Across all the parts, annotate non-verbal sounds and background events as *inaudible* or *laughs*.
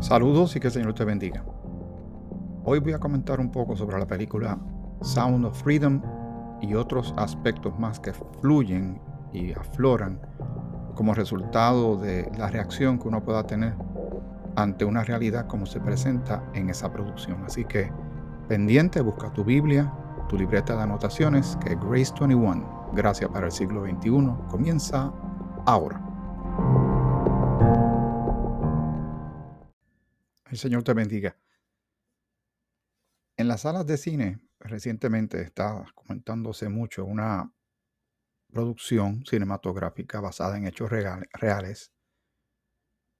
Saludos y que el Señor te bendiga. Hoy voy a comentar un poco sobre la película Sound of Freedom y otros aspectos más que fluyen y afloran como resultado de la reacción que uno pueda tener ante una realidad como se presenta en esa producción. Así que pendiente, busca tu Biblia, tu libreta de anotaciones, que Grace 21, Gracias para el siglo XXI, comienza ahora. Señor te bendiga. En las salas de cine recientemente está comentándose mucho una producción cinematográfica basada en hechos reales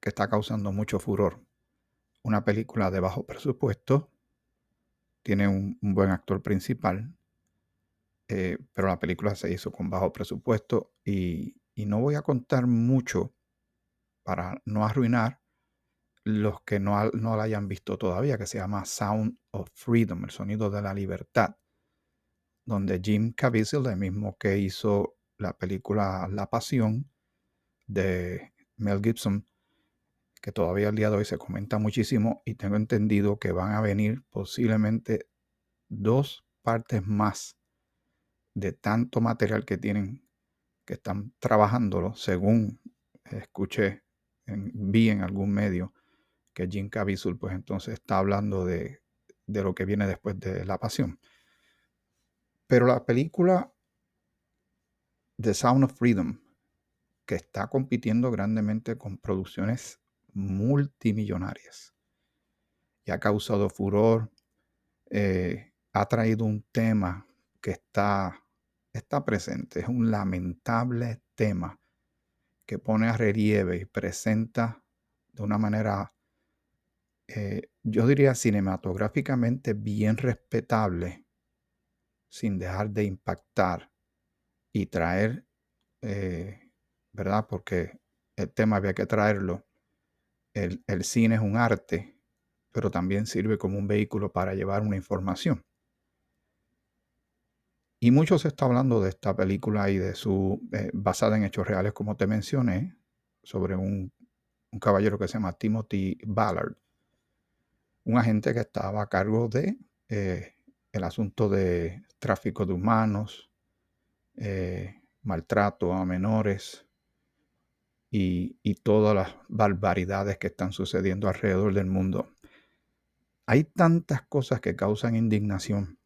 que está causando mucho furor. Una película de bajo presupuesto, tiene un, buen actor principal, eh, pero la película se hizo con bajo presupuesto y no voy a contar mucho para no arruinar los que no, no la hayan visto todavía, que se llama Sound of Freedom, el sonido de la libertad, donde Jim Caviezel, el mismo que hizo la película La Pasión de Mel Gibson, que todavía el día de hoy se comenta muchísimo y tengo entendido que van a venir posiblemente dos partes más de tanto material que tienen, que están trabajándolo, según escuché, en, vi en algún medio, que Jim Caviezel pues entonces está hablando de, de lo que viene después de La Pasión. Pero la película The Sound of Freedom, que está compitiendo grandemente con producciones multimillonarias y ha causado furor, eh, ha traído un tema que está, está presente, es un lamentable tema que pone a relieve y presenta de una manera eh, yo diría cinematográficamente bien respetable, sin dejar de impactar y traer, eh, ¿verdad? Porque el tema había que traerlo. El, el cine es un arte, pero también sirve como un vehículo para llevar una información. Y mucho se está hablando de esta película y de su, eh, basada en hechos reales, como te mencioné, sobre un, un caballero que se llama Timothy Ballard un agente que estaba a cargo de eh, el asunto de tráfico de humanos, eh, maltrato a menores y, todas las barbaridades que están sucediendo alrededor del mundo. Hay tantas cosas que causan indignación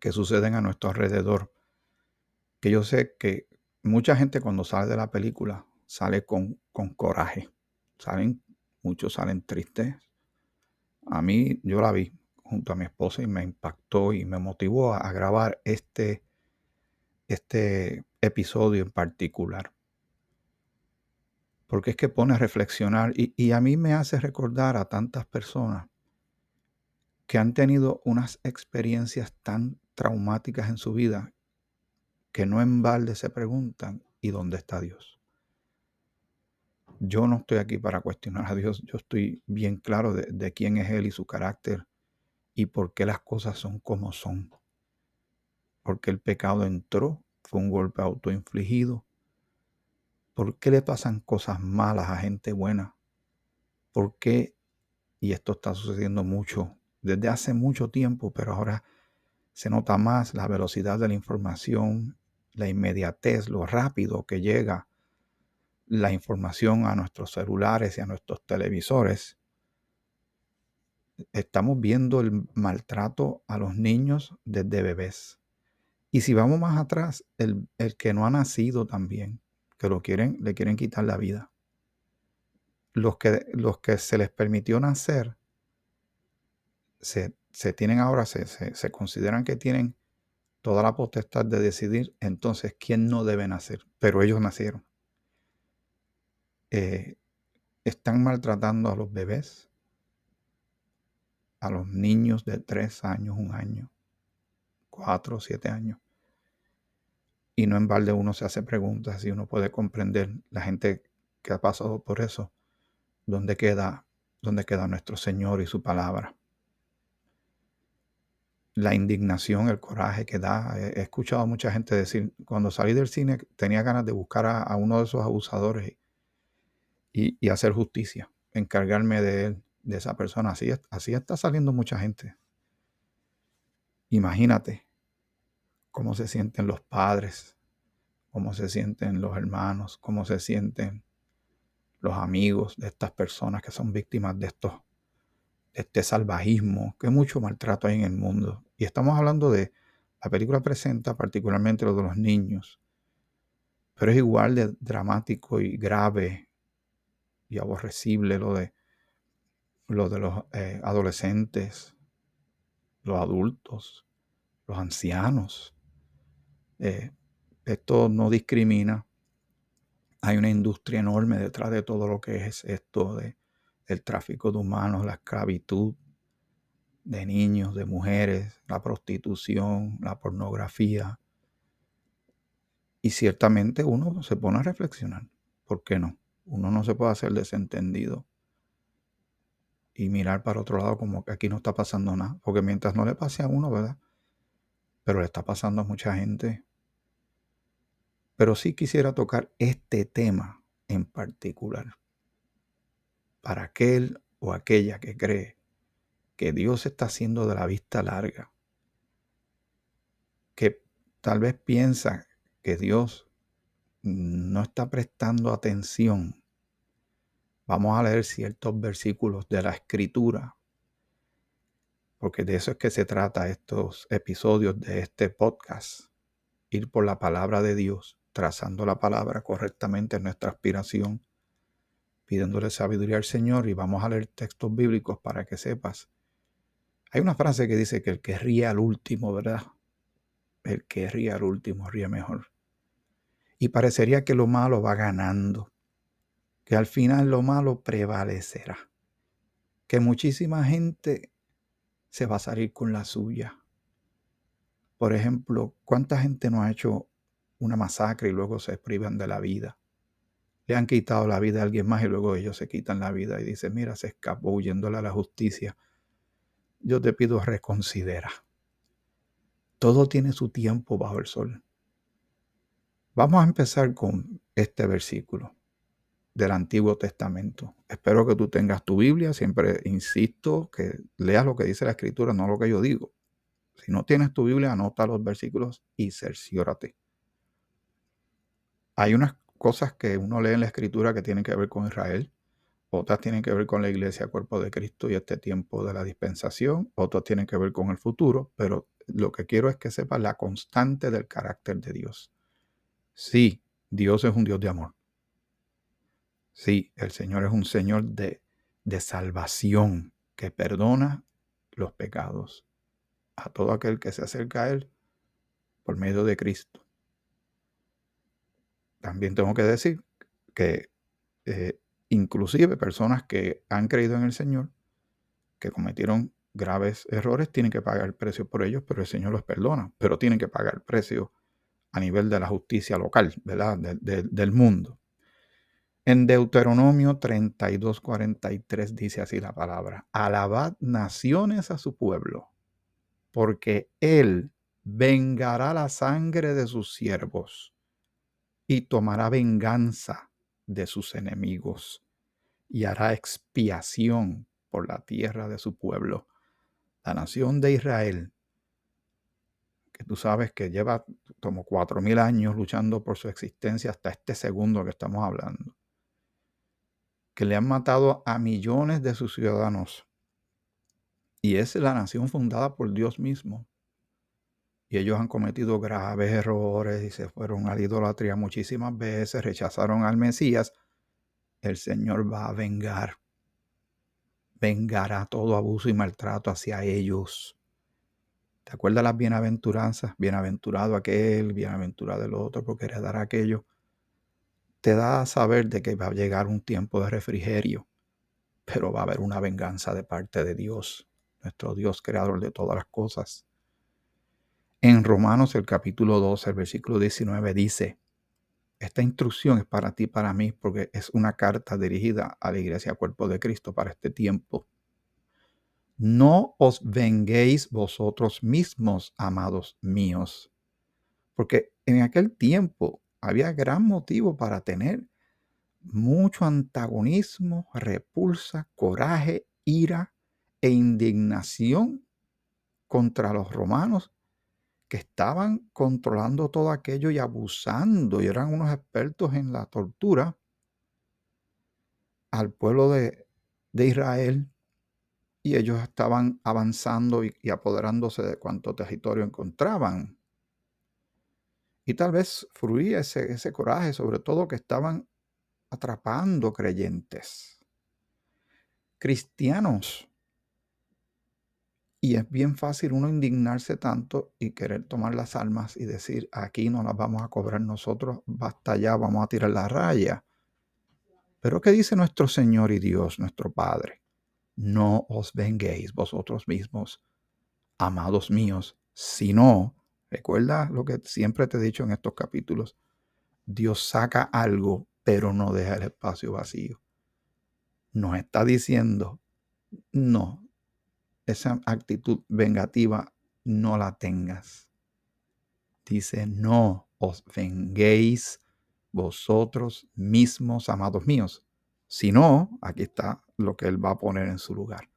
que suceden a nuestro alrededor, que yo sé que mucha gente cuando sale de la película sale con, con coraje. Salen, muchos salen tristes, a mí yo la vi junto a mi esposa y me impactó y me motivó a, grabar este, este episodio en particular. Porque es que pone a reflexionar y, y a mí me hace recordar a tantas personas que han tenido unas experiencias tan traumáticas en su vida que no en balde se preguntan, ¿y dónde está Dios? Yo no estoy aquí para cuestionar a Dios, yo estoy bien claro de, quién es Él y su carácter y por qué las cosas son como son. Porque el pecado entró, fue un golpe autoinfligido. ¿Por qué le pasan cosas malas a gente buena? ¿Por qué? Y esto está sucediendo mucho, desde hace mucho tiempo, pero ahora se nota más la velocidad de la información, la inmediatez, lo rápido que llega la información a nuestros celulares y a nuestros televisores, estamos viendo el maltrato a los niños desde bebés. Y si vamos más atrás, el, que no ha nacido también, que lo quieren, le quieren quitar la vida. Los que, los que se les permitió nacer, se, tienen ahora, se, se consideran que tienen toda la potestad de decidir entonces quién no debe nacer, pero ellos nacieron. Eh, están maltratando a los bebés, a los niños de tres años, un año, cuatro, siete años. Y no en balde uno se hace preguntas si uno puede comprender la gente que ha pasado por eso, dónde queda, dónde queda nuestro Señor y su palabra. La indignación, el coraje que da. He escuchado a mucha gente decir, cuando salí del cine tenía ganas de buscar a, a uno de esos abusadores y, hacer justicia. encargarme de él, de esa persona. Así, así está saliendo mucha gente. Imagínate cómo se sienten los padres, cómo se sienten los hermanos, cómo se sienten los amigos de estas personas que son víctimas de estos este salvajismo, que mucho maltrato hay en el mundo. Y estamos hablando de, la película presenta particularmente lo de los niños, pero es igual de dramático y grave y aborrecible lo de, lo de los eh, adolescentes, los adultos, los ancianos. Eh, esto no discrimina. Hay una industria enorme detrás de todo lo que es esto de el tráfico de humanos, la esclavitud de niños, de mujeres, la prostitución, la pornografía. Y ciertamente uno se pone a reflexionar. ¿Por qué no? Uno no se puede hacer desentendido y mirar para otro lado como que aquí no está pasando nada. Porque mientras no le pase a uno, ¿verdad? Pero le está pasando a mucha gente. Pero sí quisiera tocar este tema en particular para aquel o aquella que cree que Dios está haciendo de la vista larga, que tal vez piensa que Dios no está prestando atención. Vamos a leer ciertos versículos de la escritura, porque de eso es que se trata estos episodios de este podcast, ir por la palabra de Dios, trazando la palabra correctamente en nuestra aspiración pidiéndole sabiduría al Señor y vamos a leer textos bíblicos para que sepas. Hay una frase que dice que el que ríe al último, ¿verdad? El que ríe al último ríe mejor. Y parecería que lo malo va ganando, que al final lo malo prevalecerá, que muchísima gente se va a salir con la suya. Por ejemplo, ¿cuánta gente no ha hecho una masacre y luego se privan de la vida? le han quitado la vida a alguien más y luego ellos se quitan la vida y dicen, mira, se escapó huyéndole a la justicia. Yo te pido reconsidera. Todo tiene su tiempo bajo el sol. Vamos a empezar con este versículo del Antiguo Testamento. Espero que tú tengas tu Biblia. Siempre insisto que leas lo que dice la Escritura, no lo que yo digo. Si no tienes tu Biblia, anota los versículos y cerciórate. Hay unas cosas que uno lee en la escritura que tienen que ver con Israel, otras tienen que ver con la iglesia, cuerpo de Cristo y este tiempo de la dispensación, otras tienen que ver con el futuro, pero lo que quiero es que sepas la constante del carácter de Dios. Sí, Dios es un Dios de amor. Sí, el Señor es un Señor de, de salvación que perdona los pecados a todo aquel que se acerca a Él por medio de Cristo también tengo que decir que eh, inclusive personas que han creído en el Señor, que cometieron graves errores, tienen que pagar el precio por ellos, pero el Señor los perdona, pero tienen que pagar el precio a nivel de la justicia local, ¿verdad? del mundo. En Deuteronomio 32, 43 dice así la palabra, alabad naciones a su pueblo, porque él vengará la sangre de sus siervos y tomará venganza de sus enemigos y hará expiación por la tierra de su pueblo. La nación de Israel, tú sabes que lleva como cuatro mil años luchando por su existencia hasta este segundo que estamos hablando, que le han matado a millones de sus ciudadanos. Y es la nación fundada por Dios mismo y ellos han cometido graves errores y se fueron a la idolatría muchísimas veces, rechazaron al Mesías, el Señor va a vengar. Vengará todo abuso y maltrato hacia ellos. ¿Te acuerdas las bienaventuranzas? Bienaventurado aquel, bienaventurado el otro, porque heredará aquello. Te da a saber de que va a llegar un tiempo de refrigerio, pero va a haber una venganza de parte de Dios, nuestro Dios creador de todas las cosas. En Romanos el capítulo 12, el versículo 19 dice, esta instrucción es para ti, para mí, porque es una carta dirigida a la iglesia cuerpo de Cristo para este tiempo. No os venguéis vosotros mismos, amados míos, porque en aquel tiempo había gran motivo para tener mucho antagonismo, repulsa, coraje, ira e indignación contra los romanos que estaban controlando todo aquello y abusando y eran unos expertos en la tortura al pueblo de, Israel y ellos estaban avanzando y, apoderándose de cuanto territorio encontraban. Y tal vez fluía ese, ese coraje, sobre todo que estaban atrapando creyentes, cristianos. Y es bien fácil uno indignarse tanto y querer tomar las almas y decir, aquí no las vamos a cobrar nosotros, basta ya, vamos a tirar la raya. Pero ¿qué dice nuestro Señor y Dios, nuestro Padre? No os venguéis vosotros mismos, amados míos, sino, recuerda lo que siempre te he dicho en estos capítulos, Dios saca algo pero no deja el espacio vacío. Nos está diciendo, no, esa actitud vengativa no la tengas. Dice, no os venguéis vosotros mismos, amados míos. Si no, aquí está lo que él va a poner en su lugar.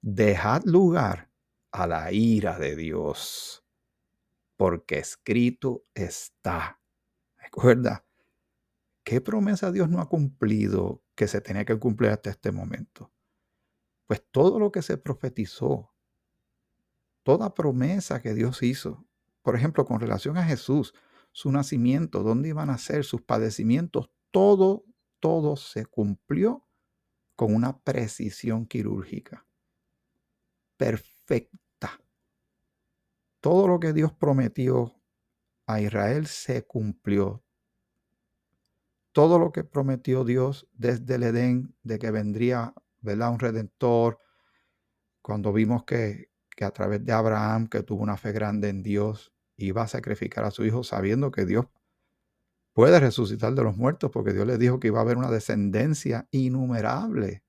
Dejad lugar a la ira de Dios, porque escrito está. Recuerda, ¿Qué promesa Dios no ha cumplido que se tenía que cumplir hasta este momento? Pues todo lo que se profetizó, toda promesa que Dios hizo, por ejemplo, con relación a Jesús, su nacimiento, dónde iban a ser sus padecimientos, todo, todo se cumplió con una precisión quirúrgica. Perfecta. Todo lo que Dios prometió a Israel se cumplió todo lo que prometió Dios desde el Edén, de que vendría ¿verdad? un redentor, cuando vimos que, que a través de Abraham, que tuvo una fe grande en Dios, iba a sacrificar a su hijo sabiendo que Dios puede resucitar de los muertos, porque Dios le dijo que iba a haber una descendencia innumerable.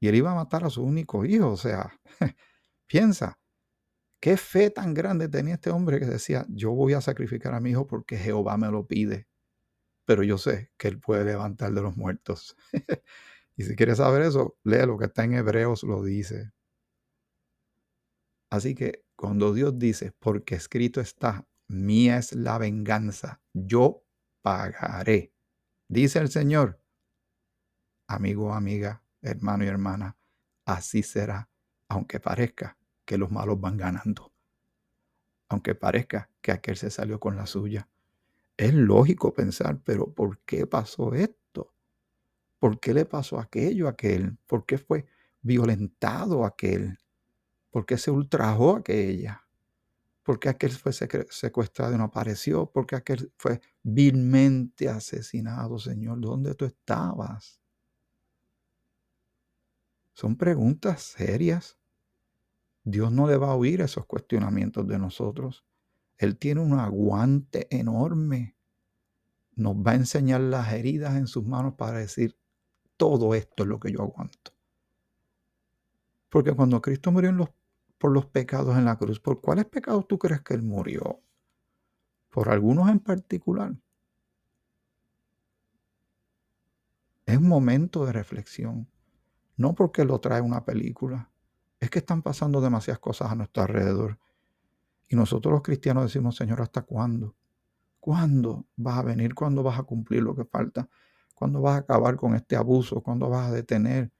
Y él iba a matar a su único hijo. O sea, *laughs* piensa, qué fe tan grande tenía este hombre que decía, yo voy a sacrificar a mi hijo porque Jehová me lo pide pero yo sé que Él puede levantar de los muertos. *laughs* y si quieres saber eso, lee lo que está en Hebreos, lo dice. Así que cuando Dios dice, porque escrito está, mía es la venganza, yo pagaré, dice el Señor, amigo, amiga, hermano y hermana, así será, aunque parezca que los malos van ganando, aunque parezca que aquel se salió con la suya es lógico pensar, pero ¿por qué pasó esto? ¿Por qué le pasó aquello a aquel? ¿Por qué fue violentado aquel? ¿Por qué se ultrajó aquella? ¿Por qué aquel fue secuestrado y no apareció? ¿Por qué aquel fue vilmente asesinado, Señor? ¿Dónde tú estabas? Son preguntas serias. Dios no le va a oír esos cuestionamientos de nosotros. Él tiene un aguante enorme. Nos va a enseñar las heridas en sus manos para decir, todo esto es lo que yo aguanto. Porque cuando Cristo murió por los pecados en la cruz, ¿por cuáles pecados tú crees que Él murió? Por algunos en particular. Es un momento de reflexión. No porque lo trae una película. Es que están pasando demasiadas cosas a nuestro alrededor y nosotros los cristianos decimos, Señor, ¿hasta cuándo? ¿Cuándo vas a venir? ¿Cuándo vas a cumplir lo que falta? ¿Cuándo vas a acabar con este abuso? ¿Cuándo vas a detener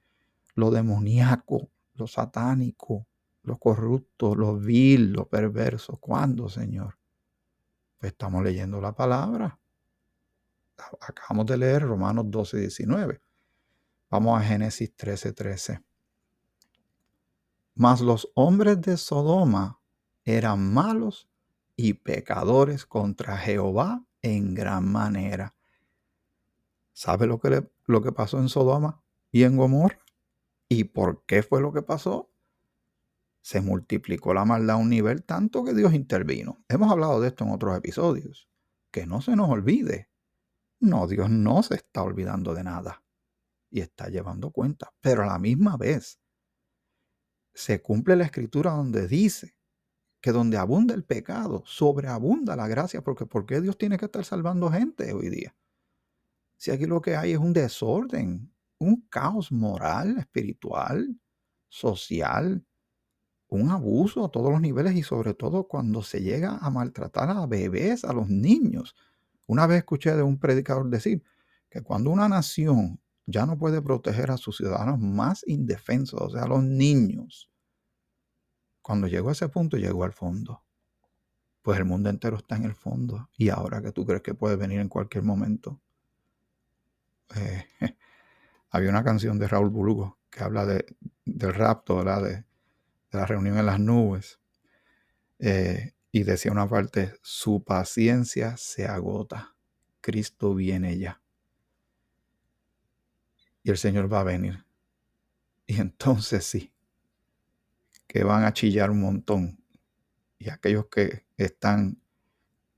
lo demoníaco, lo satánico, lo corrupto, lo vil, lo perverso? ¿Cuándo, Señor? Pues estamos leyendo la palabra. Acabamos de leer Romanos 12, 19. Vamos a Génesis 13, 13. Mas los hombres de Sodoma eran malos y pecadores contra Jehová en gran manera. ¿Sabe lo que, lo que pasó en Sodoma y en Gomorra? ¿Y por qué fue lo que pasó? Se multiplicó la maldad a un nivel tanto que Dios intervino. Hemos hablado de esto en otros episodios. Que no se nos olvide. No, Dios no se está olvidando de nada. Y está llevando cuenta. Pero a la misma vez se cumple la escritura donde dice que donde abunda el pecado, sobreabunda la gracia, porque ¿por qué Dios tiene que estar salvando gente hoy día? Si aquí lo que hay es un desorden, un caos moral, espiritual, social, un abuso a todos los niveles y sobre todo cuando se llega a maltratar a bebés, a los niños. Una vez escuché de un predicador decir que cuando una nación ya no puede proteger a sus ciudadanos más indefensos, o sea, a los niños, cuando llegó a ese punto llegó al fondo. Pues el mundo entero está en el fondo. Y ahora que tú crees que puede venir en cualquier momento. Eh, *laughs* había una canción de Raúl Bulugo que habla de, del rapto, ¿verdad? De, la reunión en las nubes. Eh, y decía una parte, su paciencia se agota. Cristo viene ya. Y el Señor va a venir. Y entonces sí, que van a chillar un montón. Y aquellos que están,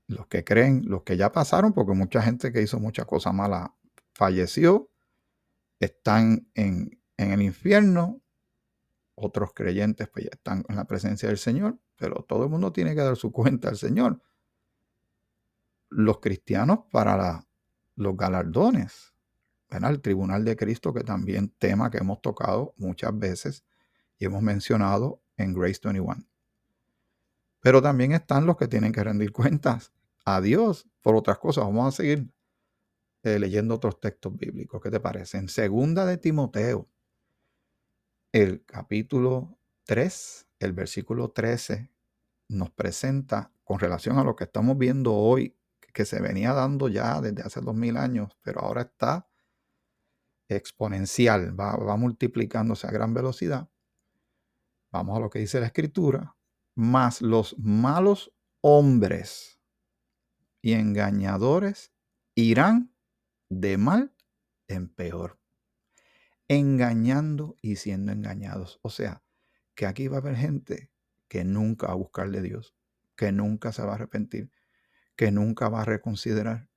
los que creen, los que ya pasaron, porque mucha gente que hizo muchas cosas malas falleció, están en, en el infierno, otros creyentes pues ya están en la presencia del Señor, pero todo el mundo tiene que dar su *laughs* cuenta al Señor. Los cristianos para los galardones, el tribunal de Cristo, que también tema que hemos tocado muchas veces y hemos mencionado en Grace 21. Pero también están los que tienen que rendir cuentas a Dios por otras cosas. Vamos a seguir eh, leyendo otros textos bíblicos. ¿Qué te parece? En segunda de Timoteo, el capítulo 3, el versículo 13, nos presenta con relación a lo que estamos viendo hoy, que se venía dando ya desde hace dos mil años, pero ahora está exponencial, va, va multiplicándose a gran velocidad. Vamos a lo que dice la escritura, más los malos hombres y engañadores irán de mal en peor engañando y siendo engañados. O sea, que aquí va a haber gente que nunca va a buscarle a Dios, que nunca se va a arrepentir, que nunca va a reconsiderar,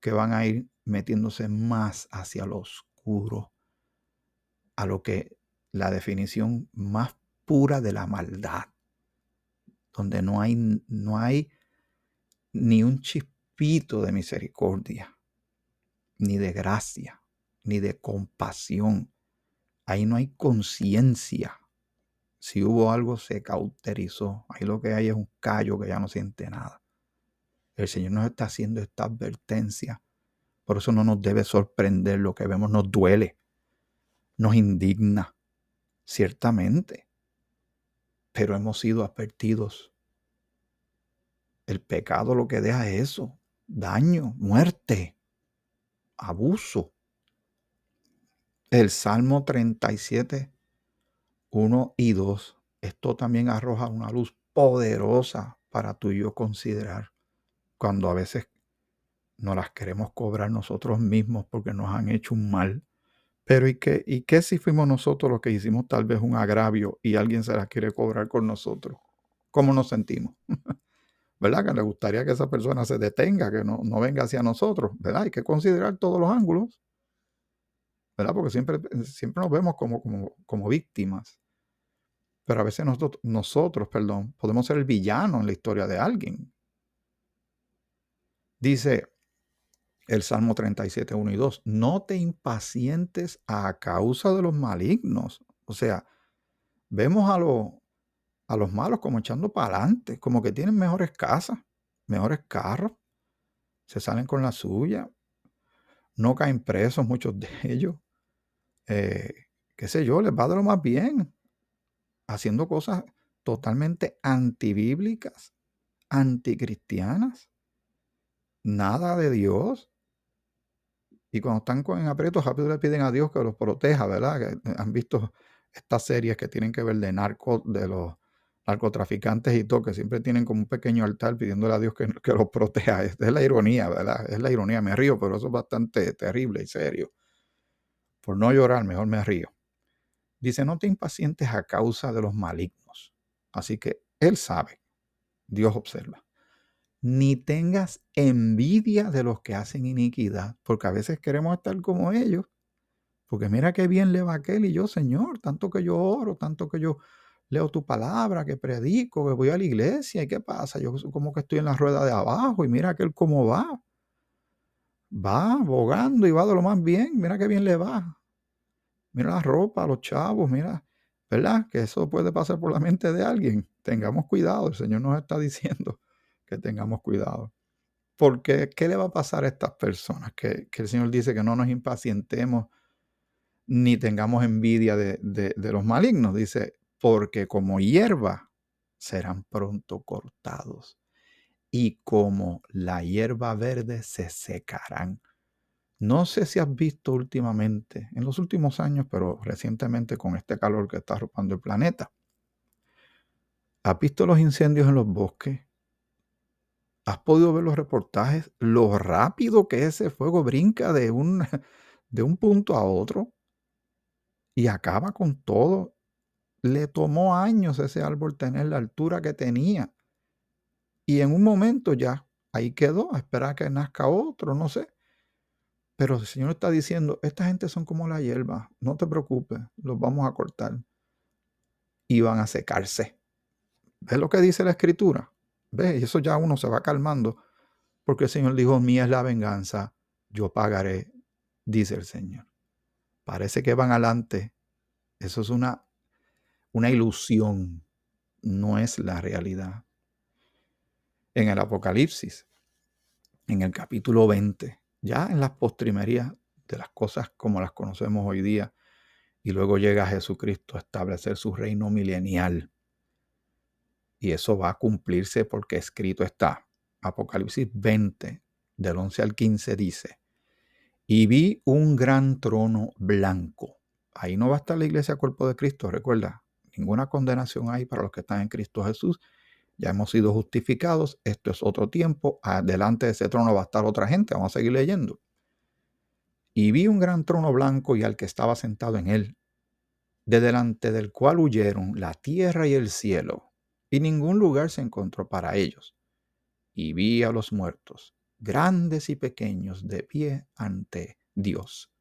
que van a ir metiéndose más hacia lo oscuro, a lo que la definición más pura de la maldad, donde no hay, no hay ni un chispito de misericordia, ni de gracia, ni de compasión. Ahí no hay conciencia. Si hubo algo, se cauterizó. Ahí lo que hay es un callo que ya no siente nada. El Señor nos está haciendo esta advertencia. Por eso no nos debe sorprender lo que vemos, nos duele, nos indigna, ciertamente. Pero hemos sido advertidos. El pecado lo que deja es eso, daño, muerte, abuso. El Salmo 37, 1 y 2. Esto también arroja una luz poderosa para tú y yo considerar cuando a veces no las queremos cobrar nosotros mismos porque nos han hecho un mal. Pero ¿y qué, ¿y qué si fuimos nosotros los que hicimos tal vez un agravio y alguien se las quiere cobrar con nosotros? ¿Cómo nos sentimos? *laughs* ¿Verdad? Que le gustaría que esa persona se detenga, que no, no venga hacia nosotros. ¿Verdad? Hay que considerar todos los ángulos. ¿Verdad? Porque siempre, siempre nos vemos como, como, como víctimas. Pero a veces nosotros, nosotros, perdón, podemos ser el villano en la historia de alguien. Dice el Salmo 37, 1 y 2, no te impacientes a causa de los malignos. O sea, vemos a, a los malos como echando para adelante, como que tienen mejores casas, mejores carros, se salen con la suya, no caen presos muchos de ellos, eh, qué sé yo, les va de lo más bien, haciendo cosas totalmente antibíblicas, anticristianas, nada de Dios. Y cuando están en aprietos, rápido le piden a Dios que los proteja, ¿verdad? Que han visto estas series que tienen que ver de narcos, de los narcotraficantes y todo, que siempre tienen como un pequeño altar pidiéndole a Dios que, que los proteja. Es la ironía, ¿verdad? Es la ironía, me río, pero eso es bastante terrible y serio. Por no llorar, mejor me río. Dice, no te impacientes a causa de los malignos. Así que Él sabe, Dios observa. Ni tengas envidia de los que hacen iniquidad, porque a veces queremos estar como ellos. Porque mira qué bien le va aquel y yo, Señor, tanto que yo oro, tanto que yo leo tu palabra, que predico, que voy a la iglesia, ¿y qué pasa? Yo como que estoy en la rueda de abajo y mira aquel cómo va. va abogando y va de lo más bien. Mira qué bien le va. Mira la ropa, los chavos, mira, ¿verdad? Que eso puede pasar por la mente de alguien. Tengamos cuidado, el Señor nos está diciendo *laughs* que tengamos cuidado. Porque, ¿qué le va a pasar a estas personas? Que, el Señor dice que no nos impacientemos ni tengamos envidia de, de los malignos. Dice, porque como hierba serán pronto cortados y como la hierba verde se secarán. No sé si has visto últimamente, en los últimos años, pero recientemente con este calor que está arropando el planeta, ¿has visto los incendios en los bosques? ¿Has podido ver los reportajes? Lo rápido que ese fuego brinca de un, *laughs* de un punto a otro y acaba con todo. Le tomó años ese árbol tener la altura que tenía. Y en un momento ya, ahí quedó, a esperar que nazca otro, no sé. Pero el Señor está diciendo, esta gente son como la hierba, no te preocupes, los vamos a cortar. Y van a secarse. ¿Ves lo que dice la escritura? ¿Ves? Y eso ya uno se va calmando, porque el Señor dijo, mía es la venganza, yo pagaré, dice el Señor. Parece que van adelante. Eso es una, una ilusión, no es la realidad en el Apocalipsis, en el capítulo 20, ya en las postrimerías de las cosas como las conocemos hoy día, y luego llega Jesucristo a establecer su reino milenial. Y eso va a cumplirse porque escrito está. Apocalipsis 20, del 11 al 15 dice, y vi un gran trono blanco. Ahí no va a estar la iglesia cuerpo de Cristo, recuerda, ninguna condenación hay para los que están en Cristo Jesús, ya hemos sido justificados, esto es otro tiempo, adelante de ese trono va a estar otra gente, vamos a seguir leyendo. Y vi un gran trono blanco y al que estaba sentado en él, de delante del cual huyeron la tierra y el cielo, y ningún lugar se encontró para ellos. Y vi a los muertos, grandes y pequeños, de pie ante Dios.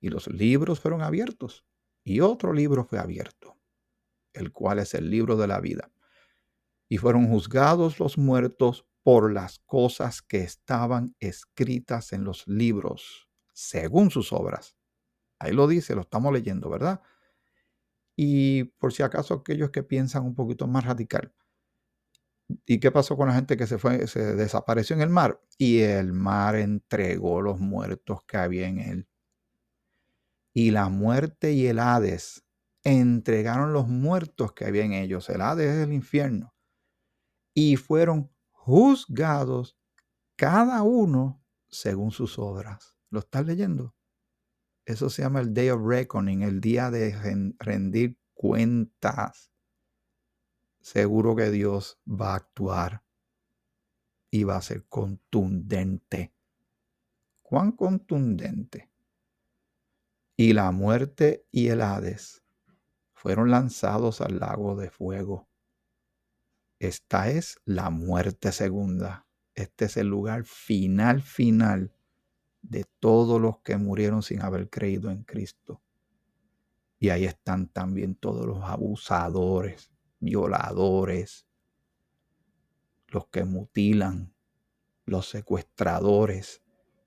Y los libros fueron abiertos, y otro libro fue abierto, el cual es el libro de la vida y fueron juzgados los muertos por las cosas que estaban escritas en los libros, según sus obras. Ahí lo dice, lo estamos leyendo, ¿verdad? Y por si acaso aquellos que piensan un poquito más radical. ¿Y qué pasó con la gente que se fue, se desapareció en el mar? Y el mar entregó los muertos que había en él. Y la muerte y el Hades entregaron los muertos que había en ellos. El Hades es el infierno y fueron juzgados cada uno según sus obras. ¿Lo estás leyendo? Eso se llama el Day of Reckoning, el día de rendir cuentas. Seguro que Dios va a actuar y va a ser contundente. ¿Cuán contundente? Y la muerte y el Hades fueron lanzados al lago de fuego. Esta es la muerte segunda. Este es el lugar final, final de todos los que murieron sin haber creído en Cristo. Y ahí están también todos los abusadores, violadores, los que mutilan, los secuestradores,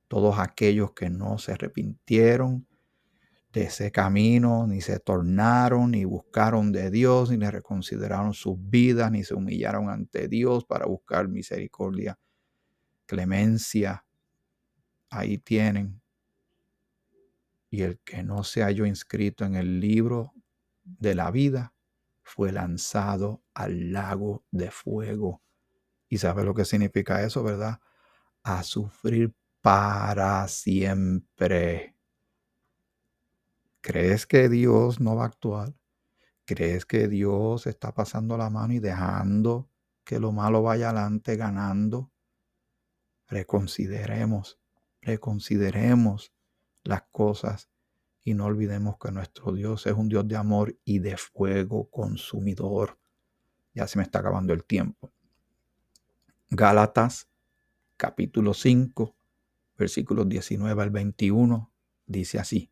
todos aquellos que no se arrepintieron de ese camino, ni se tornaron, ni buscaron de Dios, ni reconsideraron sus vidas, ni se humillaron ante Dios para buscar misericordia, clemencia. Ahí tienen. Y el que no se halló inscrito en el libro de la vida fue lanzado al lago de fuego. ¿Y sabe lo que significa eso, verdad? A sufrir para siempre. ¿Crees que Dios no va a actuar? ¿Crees que Dios está pasando la mano y dejando que lo malo vaya adelante ganando? Reconsideremos, reconsideremos las cosas y no olvidemos que nuestro Dios es un Dios de amor y de fuego consumidor. Ya se me está acabando el tiempo. Gálatas capítulo 5, versículos 19 al 21, dice así.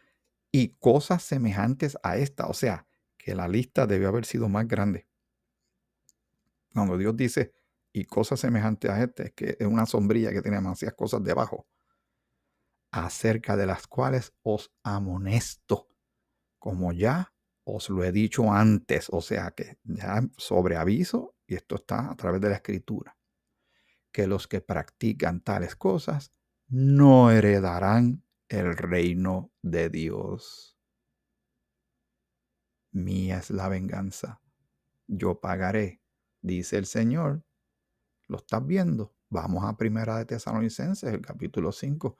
y cosas semejantes a esta. O sea, que la lista debió haber sido más grande. Cuando Dios dice y cosas semejantes a este, es que es una sombrilla que tiene demasiadas cosas debajo, acerca de las cuales os amonesto, como ya os lo he dicho antes, o sea que ya sobre aviso, y esto está a través de la escritura, que los que practican tales cosas no heredarán el reino de Dios. Mía es la venganza, yo pagaré, dice el Señor. ¿Lo estás viendo? Vamos a Primera de Tesalonicenses, el capítulo 5.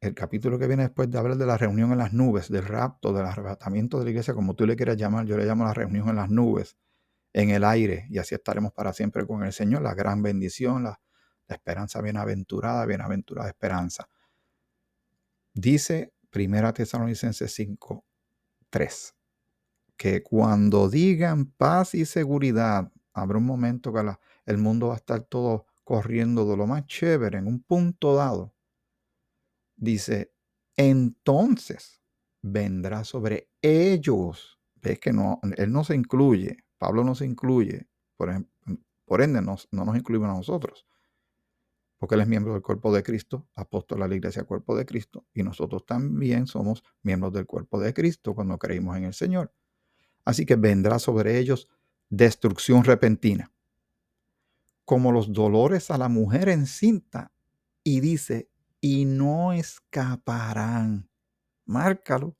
El capítulo que viene después de hablar de la reunión en las nubes, del rapto, del arrebatamiento de la iglesia, como tú le quieras llamar, yo le llamo la reunión en las nubes, en el aire, y así estaremos para siempre con el Señor, la gran bendición, la, la esperanza bienaventurada, bienaventurada esperanza. Dice Primera Tesalonicenses 5, 3 que cuando digan paz y seguridad, habrá un momento que el mundo va a estar todo corriendo de lo más chévere en un punto dado. Dice, entonces vendrá sobre ellos. Ves que no, él no se incluye, Pablo no se incluye, por, ende no, no nos incluimos a nosotros, porque él es miembro del cuerpo de Cristo, apóstol de la iglesia, cuerpo de Cristo, y nosotros también somos miembros del cuerpo de Cristo cuando creímos en el Señor. Así que vendrá sobre ellos destrucción repentina, como los dolores a la mujer encinta. Y dice, y no escaparán. Márcalo.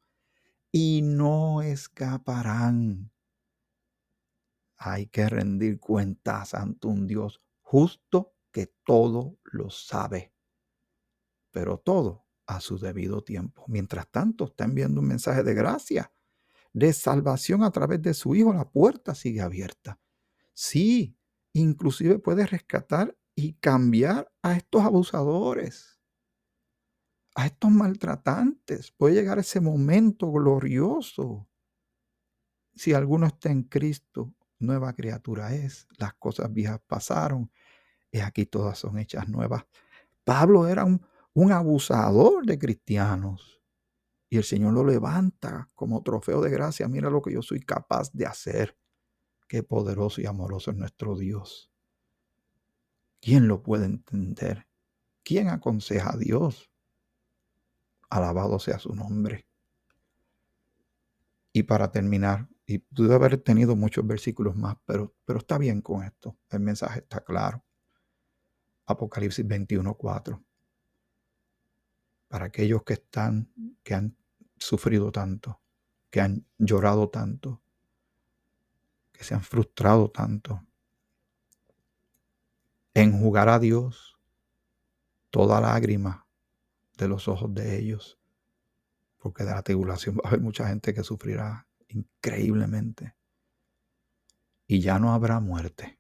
Y no escaparán. Hay que rendir cuentas ante un Dios justo que todo lo sabe. Pero todo a su debido tiempo. Mientras tanto, está enviando un mensaje de gracia de salvación a través de su Hijo, la puerta sigue abierta. Sí, inclusive puede rescatar y cambiar a estos abusadores, a estos maltratantes. Puede llegar ese momento glorioso. Si alguno está en Cristo, nueva criatura es. Las cosas viejas pasaron y aquí todas son hechas nuevas. Pablo era un, un abusador de cristianos y el Señor lo levanta como trofeo de gracia. Mira lo que yo soy capaz de hacer. Qué poderoso y amoroso es nuestro Dios. ¿Quién lo puede entender? ¿Quién aconseja a Dios? Alabado sea su nombre. Y para terminar, y pude haber tenido muchos versículos más, pero, pero está bien con esto. El mensaje está claro. Apocalipsis 21, 4 para aquellos que están, que han sufrido tanto, que han llorado tanto, que se han frustrado tanto. Enjugar a Dios toda lágrima de los ojos de ellos, porque de la tribulación va a haber mucha gente que sufrirá increíblemente. Y ya no habrá muerte,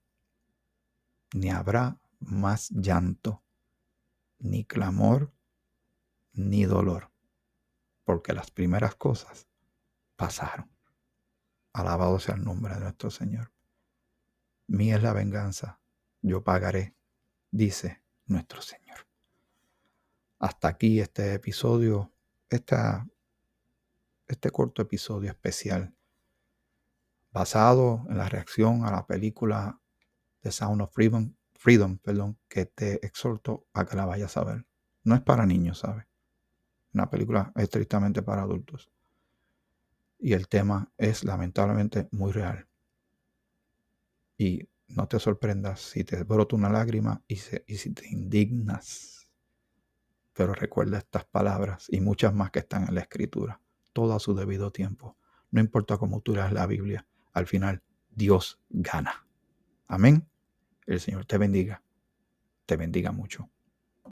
ni habrá más llanto, ni clamor, ni dolor porque las primeras cosas pasaron. Alabado sea el nombre de nuestro Señor. Mía es la venganza, yo pagaré, dice nuestro Señor. Hasta aquí este episodio, esta, este corto episodio especial, basado en la reacción a la película The Sound of Freedom, Freedom perdón, que te exhorto a que la vayas a ver. No es para niños, ¿sabes? Una película estrictamente para adultos. Y el tema es lamentablemente muy real. Y no te sorprendas si te brota una lágrima y, si te indignas. Pero recuerda estas palabras y muchas más que están en la escritura. Todo a su debido tiempo. No importa cómo tú leas la Biblia. Al final, Dios gana. Amén. El Señor te bendiga. Te bendiga mucho.